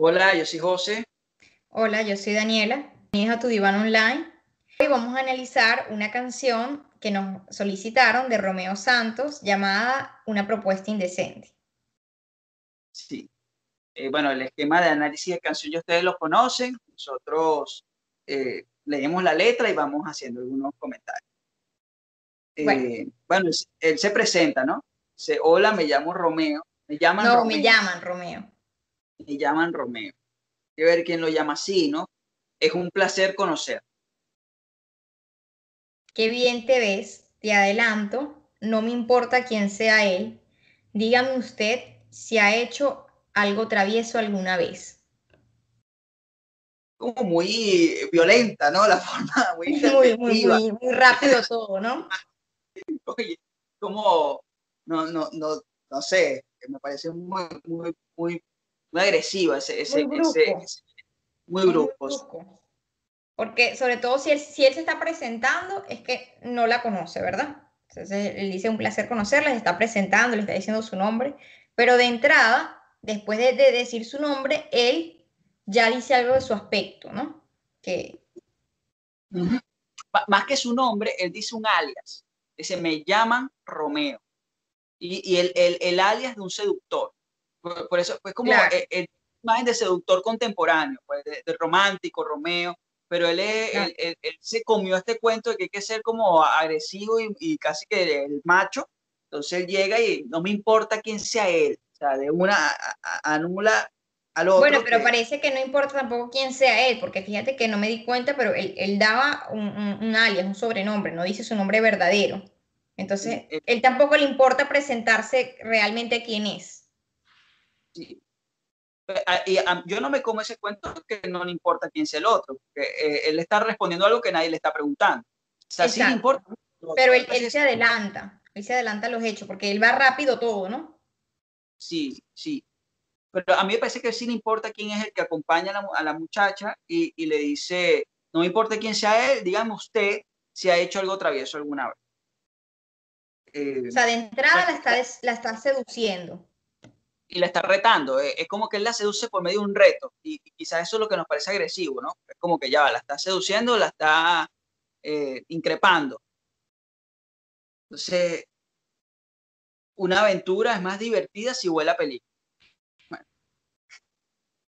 Hola, yo soy José. Hola, yo soy Daniela. Bienvenidos a tu diván online. Hoy vamos a analizar una canción que nos solicitaron de Romeo Santos llamada Una propuesta indecente. Sí. Eh, bueno, el esquema de análisis de canción ya ustedes lo conocen. Nosotros eh, leemos la letra y vamos haciendo algunos comentarios. Eh, bueno, él se presenta, ¿no? Dice, hola, me llamo Romeo. Me llaman no, me llaman Romeo. Me llaman Romeo. Hay que ver quién lo llama así, ¿no? Es un placer conocer. Qué bien te ves, te adelanto, no me importa quién sea él. Dígame usted si ha hecho algo travieso alguna vez. Como muy violenta, ¿no? La forma muy muy, muy, muy, muy rápido todo, ¿no? Oye, como, no, no, no, no sé, me parece muy, muy, muy, muy agresiva ese, ese, muy, grupo. Porque sobre todo si él, si él se está presentando, es que no la conoce, ¿verdad? Entonces él dice un placer conocerla, se está presentando, le está diciendo su nombre, pero de entrada, después de, decir su nombre, él ya dice algo de su aspecto, ¿no? Que... Más que su nombre, él dice un alias. Dice, me llaman Romeo. Y, y el, el, el, alias de un seductor. Por, eso, pues como el, el, imagen de seductor contemporáneo, pues de, romántico, Romeo. Pero él, él, él, se comió este cuento de que hay que ser como agresivo y, y casi que el macho. Entonces él llega y no me importa quién sea él. O sea, de una anula al otro. Bueno, pero parece que no importa tampoco quién sea él, porque fíjate que no me di cuenta, pero él, él daba un, un, un, alias, un sobrenombre, no dice su nombre verdadero. Entonces, eh, él tampoco le importa presentarse realmente quién es. Sí. Y yo no me como ese cuento que no le importa quién sea el otro, porque eh, él está respondiendo algo que nadie le está preguntando. O sea, sí le importa. Pero él, él se adelanta, él se adelanta a los hechos, porque él va rápido todo, ¿no? Sí, sí. Pero a mí me parece que sí le importa quién es el que acompaña a la, a la muchacha y, y, le dice, no me importa quién sea él, dígame usted si ha hecho algo travieso alguna vez. Eh, o sea, de entrada la está, la está seduciendo. Y la está retando. Eh, es como que él la seduce por medio de un reto. Y, quizás eso es lo que nos parece agresivo, ¿no? Es como que ya la está seduciendo, la está eh, increpando. Entonces, una aventura es más divertida si huele a peligro.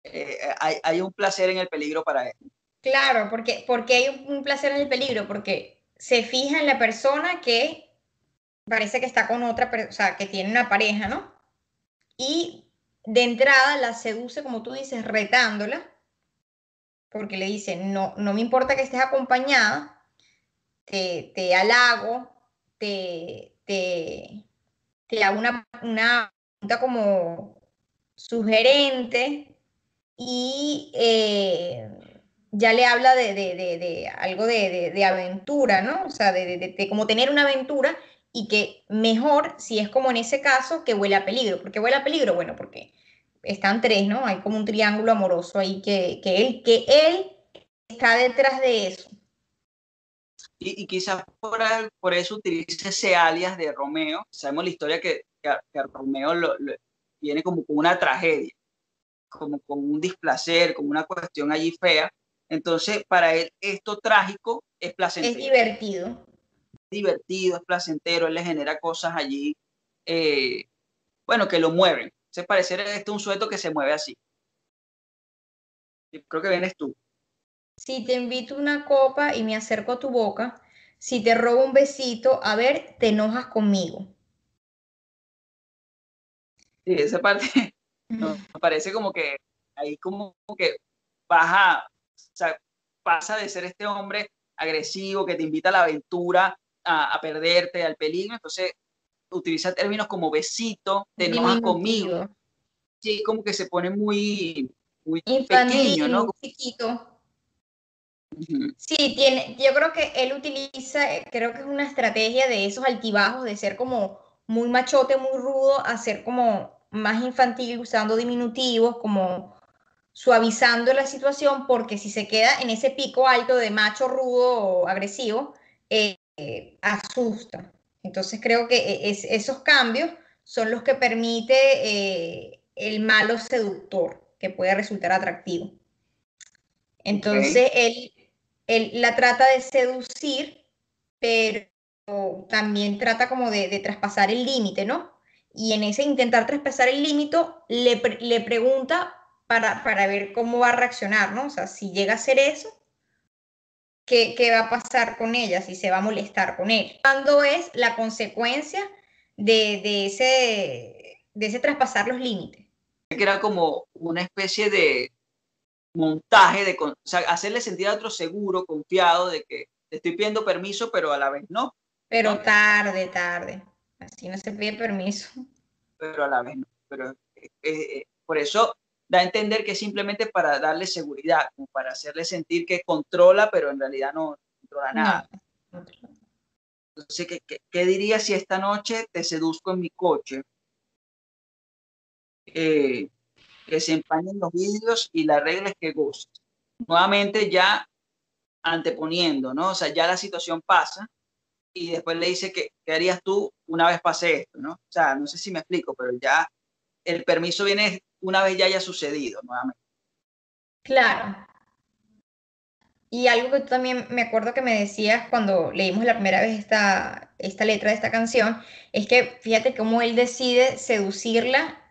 Eh, hay, hay, un placer en el peligro para él. Claro, porque, porque hay un placer en el peligro, porque se fija en la persona que parece que está con otra, o sea, que tiene una pareja, ¿no? Y de entrada la seduce, como tú dices, retándola, porque le dice, no, no me importa que estés acompañada, te, te halago, te, te, te hago una, una pregunta como sugerente y eh, ya le habla de, de, de, de algo de, aventura, ¿no? O sea, de, como tener una aventura y que mejor, si es como en ese caso, que huele a peligro. ¿Por qué huele a peligro? Bueno, porque están tres, ¿no? Hay como un triángulo amoroso ahí que, que, él, que él está detrás de eso. Y, y quizás por, por, eso utiliza ese alias de Romeo. Sabemos la historia que, que, que Romeo lo, lo, viene como con una tragedia, como con un displacer, como una cuestión allí fea. Entonces, para él esto trágico es placentero. Es divertido divertido, es placentero, él le genera cosas allí, eh, bueno, que lo mueven. Se parece este un sueto que se mueve así. Creo que vienes tú. Si te invito una copa y me acerco a tu boca, si te robo un besito, a ver, te enojas conmigo. Sí, esa parte no, me parece como que ahí como que baja, o sea, pasa de ser este hombre agresivo que te invita a la aventura a, a perderte, al peligro, entonces utiliza términos como besito, te enojas conmigo. Sí, como que se pone muy, muy Infantil, pequeño, ¿no? Muy chiquito. Uh -huh. Sí, tiene, yo creo que él utiliza, creo que es una estrategia de esos altibajos, de ser como muy machote, muy rudo, a ser como más infantil, usando diminutivos, como suavizando la situación, porque si se queda en ese pico alto de macho rudo o agresivo, eh, eh, asusta. Entonces creo que e, es, esos cambios son los que permite eh, el malo seductor. que puede resultar atractivo. Entonces, él, él la trata de seducir, pero también trata como de, traspasar el límite, ¿no? Y en ese intentar traspasar el límite, le, le pregunta para, para, ver cómo va a reaccionar, ¿no? O sea, si llega a hacer eso, ¿qué, ¿qué, va a pasar con ella? Si se va a molestar con él. ¿Cuándo es la consecuencia de, de ese, de ese traspasar los límites? Que era como una especie de montaje, de o sea, hacerle sentir a otro seguro, confiado de que te estoy pidiendo permiso, pero a la vez no. Pero tarde, tarde. Así no se pide permiso. Pero a la vez no. Pero eh, eh, por eso da a entender que simplemente para darle seguridad, como para hacerle sentir que controla, pero en realidad no controla nada. Entonces, ¿qué, qué, qué dirías si esta noche te seduzco en mi coche? Eh, que se empañen los vídeos y la regla es que goces. Nuevamente ya anteponiendo, ¿no? O sea, ya la situación pasa y después le dice que qué harías tú una vez pase esto, ¿no? O sea, no sé si me explico, pero ya el permiso viene una vez ya haya sucedido nuevamente. Claro. Y algo que tú también me acuerdo que me decías cuando leímos la primera vez esta, esta letra de esta canción, es que fíjate cómo él decide seducirla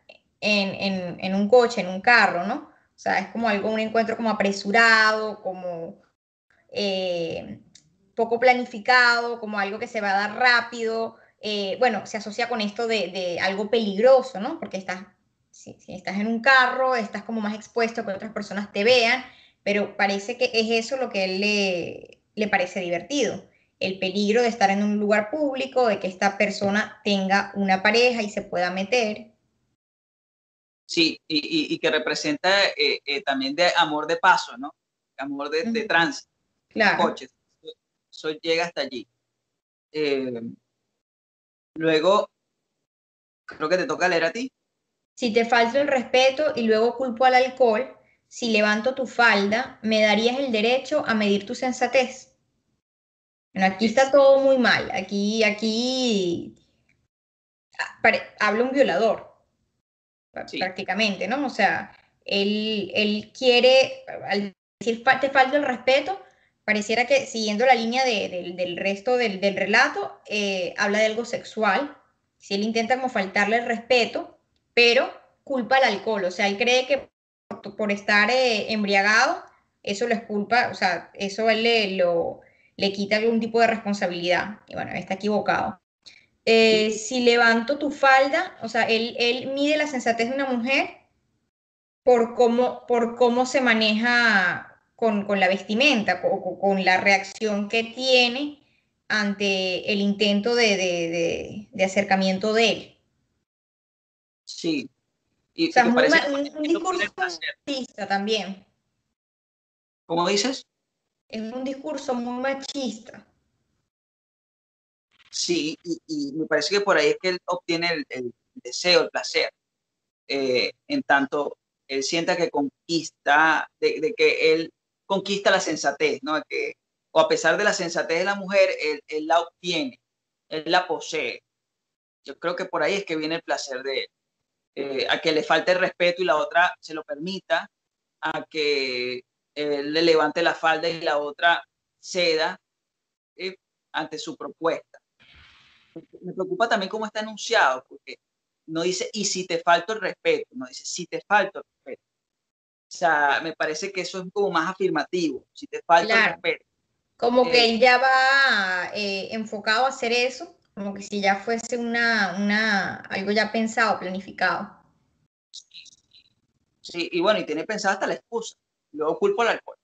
en, en, un coche, en un carro, ¿no? O sea, es como algo, un encuentro como apresurado, como eh, poco planificado, como algo que se va a dar rápido. Eh, bueno, se asocia con esto de, de, algo peligroso, ¿no? Porque estás, si, si, estás en un carro, estás como más expuesto a que otras personas te vean, pero parece que es eso lo que a él le, le parece divertido. El peligro de estar en un lugar público, de que esta persona tenga una pareja y se pueda meter. Sí, y, y, y que representa eh, eh, también de amor de paso, ¿no? Amor de, de tránsito, claro. coches. Eso llega hasta allí. Eh, luego, creo que te toca leer a ti. Si te falta el respeto y luego culpo al alcohol, si levanto tu falda, ¿me darías el derecho a medir tu sensatez? Bueno, aquí está todo muy mal. Aquí, aquí habla un violador sí. prácticamente, ¿no? O sea, él, él quiere, al decir te falta el respeto, pareciera que siguiendo la línea de, de, del resto del, del relato, eh, habla de algo sexual. Si él intenta como faltarle el respeto, pero culpa al alcohol, o sea, él cree que por, por estar eh, embriagado, eso lo es culpa, o sea, eso él le, lo, le quita algún tipo de responsabilidad. Y bueno, está equivocado. Eh, si levanto tu falda, o sea, él, él, mide la sensatez de una mujer por cómo, por cómo se maneja con, con la vestimenta, con, con, la reacción que tiene ante el intento de, de, de, de acercamiento de él. Sí. Y, o sea, muy, un, un discurso machista también. ¿Cómo dices? Es un discurso muy machista. Sí, y, y, me parece que por ahí es que él obtiene el, el deseo, el placer. Eh, en tanto, él sienta que conquista, de, de, que él conquista la sensatez, ¿no? Que, o a pesar de la sensatez de la mujer, él, él, la obtiene, él la posee. Yo creo que por ahí es que viene el placer de él. Eh, a que le falte el respeto y la otra se lo permita, a que él le levante la falda y la otra ceda eh, ante su propuesta me preocupa también cómo está anunciado, porque no dice, y si te falta el respeto, no dice, si te falta el respeto. O sea, me parece que eso es como más afirmativo, si te falta claro. el respeto. Como eh, que él ya va eh, enfocado a hacer eso, como que si ya fuese una, una, algo ya pensado, planificado. Sí, y bueno, y tiene pensada hasta la excusa. Luego culpo al alcohol.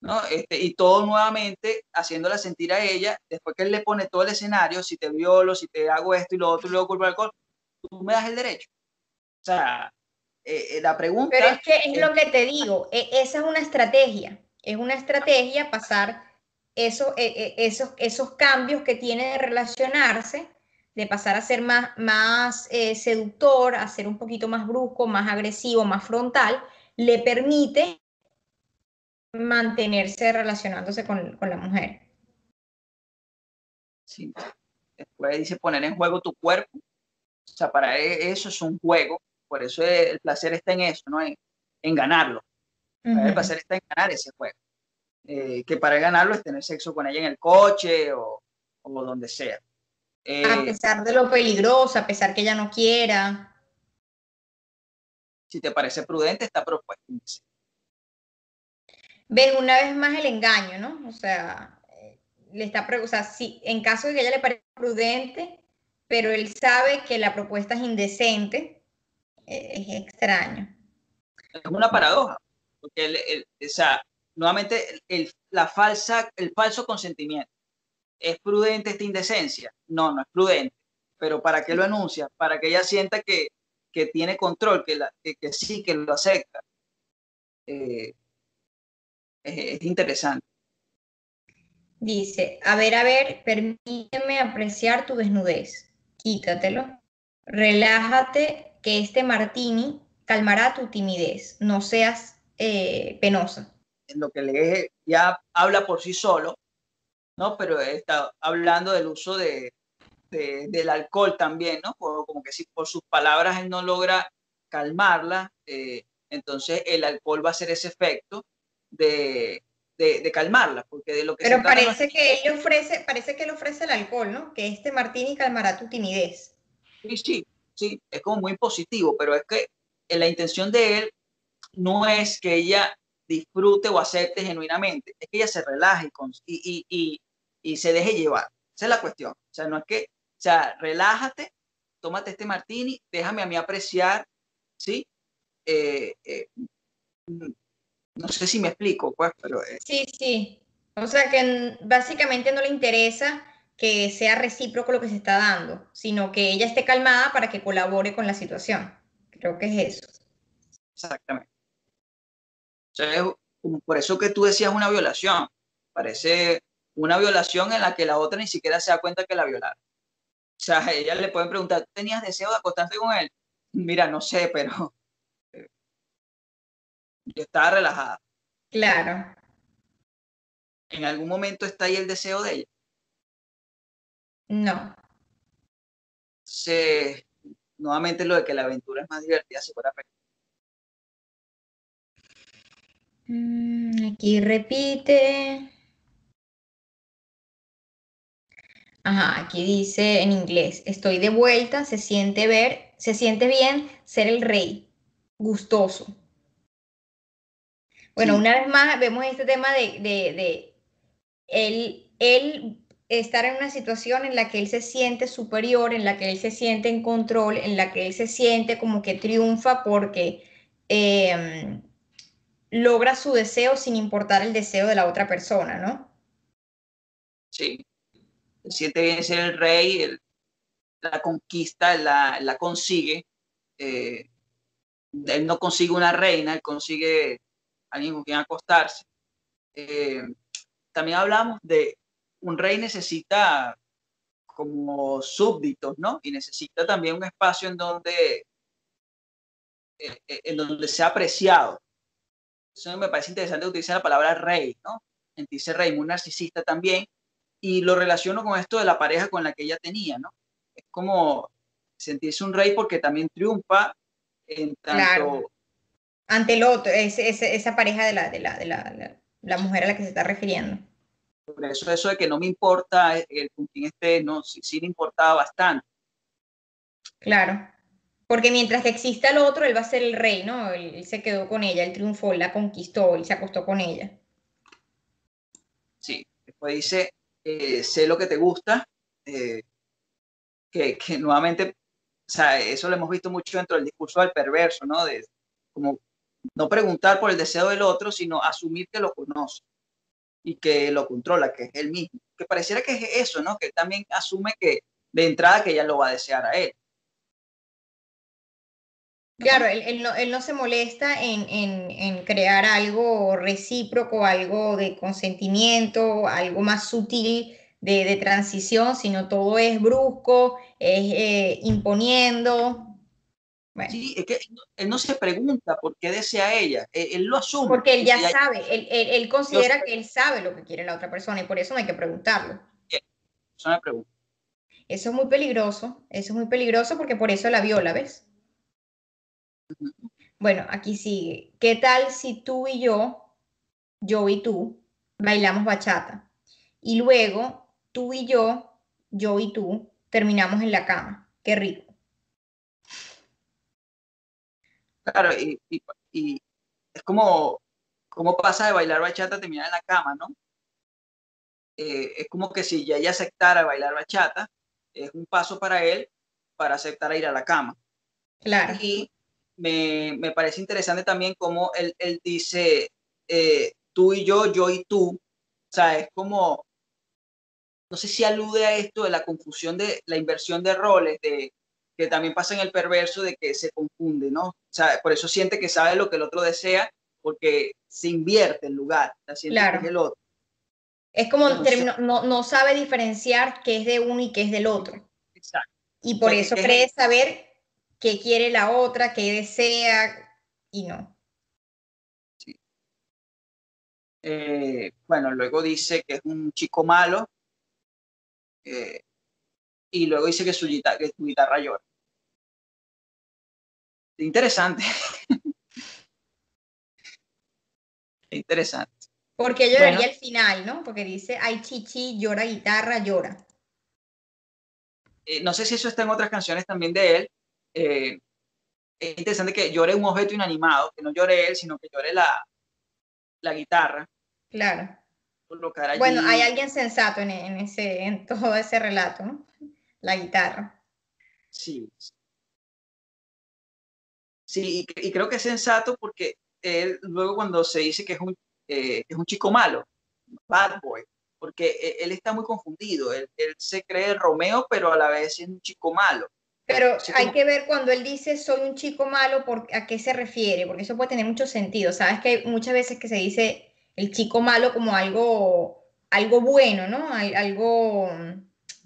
¿no? Este, y todo nuevamente haciéndola sentir a ella, después que él le pone todo el escenario, si te violo, si te hago esto y lo otro y luego culpa al alcohol, tú me das el derecho. O sea, eh, la pregunta... Pero es que es, lo que te digo, e, esa es una estrategia, es una estrategia pasar eso, e, esos, esos cambios que tiene de relacionarse, de pasar a ser más, más eh, seductor, a ser un poquito más brusco, más agresivo, más frontal, le permite mantenerse relacionándose con, con la mujer. Sí. Después dice poner en juego tu cuerpo. O sea, para e, eso es un juego. Por eso el placer está en eso, ¿no? En, ganarlo. El placer está en ganar ese juego. Eh, que para ganarlo es tener sexo con ella en el coche o, o donde sea. Eh, a pesar de lo peligroso, a pesar que ella no quiera. Si te parece prudente, está propuesto. Ven una vez más el engaño, ¿no? O sea, eh, le está, o sea, si en caso de que ella le parezca prudente, pero él sabe que la propuesta es indecente, es extraño. Es una paradoja, porque el, o sea, nuevamente el, la falsa, el falso consentimiento. ¿Es prudente esta indecencia? No, no es prudente. Pero ¿para qué lo anuncia? Para que ella sienta que, que tiene control, que, la, que, sí, que lo acepta. Eh, es, interesante. Dice, a ver, a ver, permíteme apreciar tu desnudez. Quítatelo. Relájate, que este martini calmará tu timidez. No seas eh, penosa en lo que lee ya habla por sí solo, ¿no? Pero está hablando del uso de, del alcohol también, ¿no? Como que si por sus palabras él no logra calmarla, eh, entonces el alcohol va a hacer ese efecto de, de, calmarla, porque de lo que Pero parece que él ofrece, parece que él ofrece el alcohol, ¿no? Que este martini calmará tu timidez. Sí, sí, sí, es como muy positivo, pero es que la intención de él no es que ella disfrute o acepte genuinamente, es que ella se relaje y, se deje llevar. Esa es la cuestión. O sea, no es que, o sea, relájate, tómate este martini, déjame a mí apreciar, ¿sí? Eh, eh, no sé si me explico, pues, pero... Eh. Sí, sí. O sea, que básicamente no le interesa que sea recíproco lo que se está dando, sino que ella esté calmada para que colabore con la situación. Creo que es eso. Exactamente por eso que tú decías una violación. Parece una violación en la que la otra ni siquiera se da cuenta que la violaron. O sea, ella le pueden preguntar, ¿tenías deseo de acostarte con él? Mira, no sé, pero yo estaba relajada. Claro. ¿En algún momento está ahí el deseo de ella? No. Se, nuevamente lo de que la aventura es más divertida si fuera Mm, aquí repite. Ajá, aquí dice en inglés, estoy de vuelta, se siente ver, se siente bien ser el rey, gustoso. Bueno, una vez más vemos este tema de, de, de él, él estar en una situación en la que él se siente superior, en la que él se siente en control, en la que él se siente como que triunfa porque em, logra su deseo sin importar el deseo de la otra persona, ¿no? Sí, se siente bien ser el rey, la conquista, la, la consigue. Eh, él no consigue una reina, él consigue alguien con quien acostarse. Eh, también hablamos de un rey necesita como súbditos, ¿no? Y necesita también un espacio en donde, eh, en donde sea apreciado. Eso me parece interesante utilizar la palabra rey, ¿no? Sentirse rey, muy narcisista también. Y lo relaciono con esto de la pareja con la que ella tenía, ¿no? Es como sentirse un rey porque también triunfa en tanto... Ante el otro, esa pareja de la, de, la, de la, mujer a la que se está refiriendo. Por eso eso de que no me importa el con quién esté, no, sí, sí le importaba bastante. Claro. Porque mientras que exista el otro, él va a ser el rey, ¿no? Él, se quedó con ella, él triunfó, él la conquistó, él se acostó con ella. Sí, después dice, eh, sé lo que te gusta, eh, que, nuevamente, o sea, eso lo hemos visto mucho dentro del discurso del perverso, ¿no? De como no preguntar por el deseo del otro, sino asumir que lo conoce y que lo controla, que es él mismo. Que pareciera que es eso, ¿no? Que él también asume que de entrada que ella lo va a desear a él. Claro, él, no, se molesta en, crear algo recíproco, algo de consentimiento, algo más sutil de, transición, sino todo es brusco, es eh, imponiendo. Sí, es que él no se pregunta por qué desea ella, él, lo asume. Porque él ya sabe, él, considera que él sabe lo que quiere la otra persona y por eso no hay que preguntarlo. Eso me pregunta. Eso es muy peligroso, eso es muy peligroso porque por eso la viola, ¿ves? Bueno, aquí sigue. ¿Qué tal si tú y yo, yo y tú, bailamos bachata? Y luego tú y yo, yo y tú, terminamos en la cama. Qué rico. Claro, y, es como, como pasa de bailar bachata a terminar en la cama, ¿no? Eh, es como que si ya ella aceptara bailar bachata, es un paso para él para aceptar ir a la cama. Claro. Y me, parece interesante también cómo él, dice eh, tú y yo, yo y tú. O sea, es como, no sé si alude a esto de la confusión de la inversión de roles, de que también pasa en el perverso de que se confunde, ¿no? O sea, por eso siente que sabe lo que el otro desea, porque se invierte el lugar, claro. el otro. Es como no, no, sabe diferenciar qué es de uno y qué es del otro. Exacto. Y por eso cree saber qué quiere la otra, qué desea y no. Sí. Eh, bueno, luego dice que es un chico malo. Eh, y luego dice que su, guitarra, que su guitarra llora. Interesante. Interesante. Porque lloraría al final, ¿no? Porque dice, ay, chichi, llora guitarra, llora. Eh, no sé si eso está en otras canciones también de él. Eh, es interesante que llore un objeto inanimado, que no llore él, sino que llore la, la guitarra. Claro. Bueno, hay alguien sensato en, ese, en todo ese relato, ¿no? La guitarra. Sí. Sí, y, creo que es sensato porque él luego cuando se dice que es un eh, es un chico malo, bad boy, porque e, él está muy confundido, él, se cree Romeo, pero a la vez es un chico malo. Pero hay que ver cuando él dice soy un chico malo, por, ¿a qué se refiere? Porque eso puede tener mucho sentido. Sabes que hay muchas veces que se dice el chico malo como algo, algo bueno, ¿no? Algo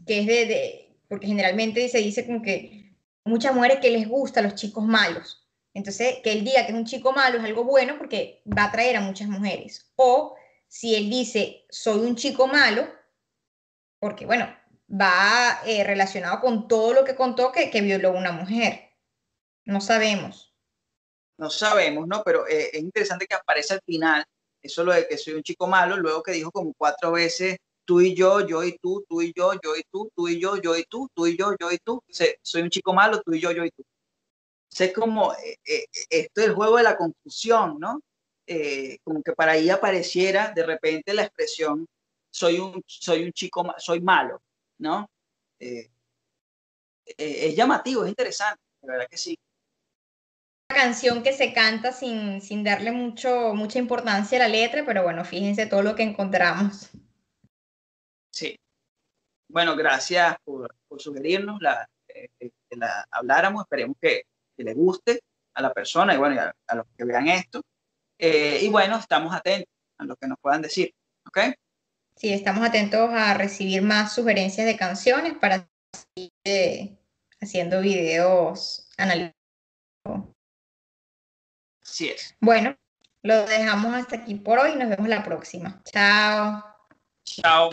que es de, porque generalmente se dice como que muchas mujeres que les gustan los chicos malos. Entonces, que él diga que es un chico malo es algo bueno porque va a atraer a muchas mujeres. O si él dice, soy un chico malo, porque bueno, va eh, relacionado con todo lo que contó que, que violó una mujer. No sabemos. No sabemos, ¿no? Pero eh, es interesante que aparece al final, eso lo de que soy un chico malo, luego que dijo como cuatro veces, tú y yo, yo y tú, tú y yo, yo y tú, tú y yo, yo y tú, tú y yo, yo y tú. soy un chico malo, tú y yo, yo y tú sé como eh, eh, esto es el juego de la confusión, ¿no? Eh, como que para ahí apareciera de repente la expresión soy un, soy un chico, soy malo, ¿no? es llamativo, es interesante, de verdad que sí. Canción que se canta sin, sin darle mucho, mucha importancia a la letra, pero bueno, fíjense todo lo que encontramos. Sí. Bueno, gracias por, por sugerirnos la, que la habláramos. Esperemos que, que le guste a la persona y bueno, a, los que vean esto. Eh, y bueno, estamos atentos a lo que nos puedan decir, ¿ok? Sí, estamos atentos a recibir más sugerencias de canciones para seguir eh, haciendo videos analizados. Así es. Bueno, lo dejamos hasta aquí por hoy. Nos vemos la próxima. Chao. Chao.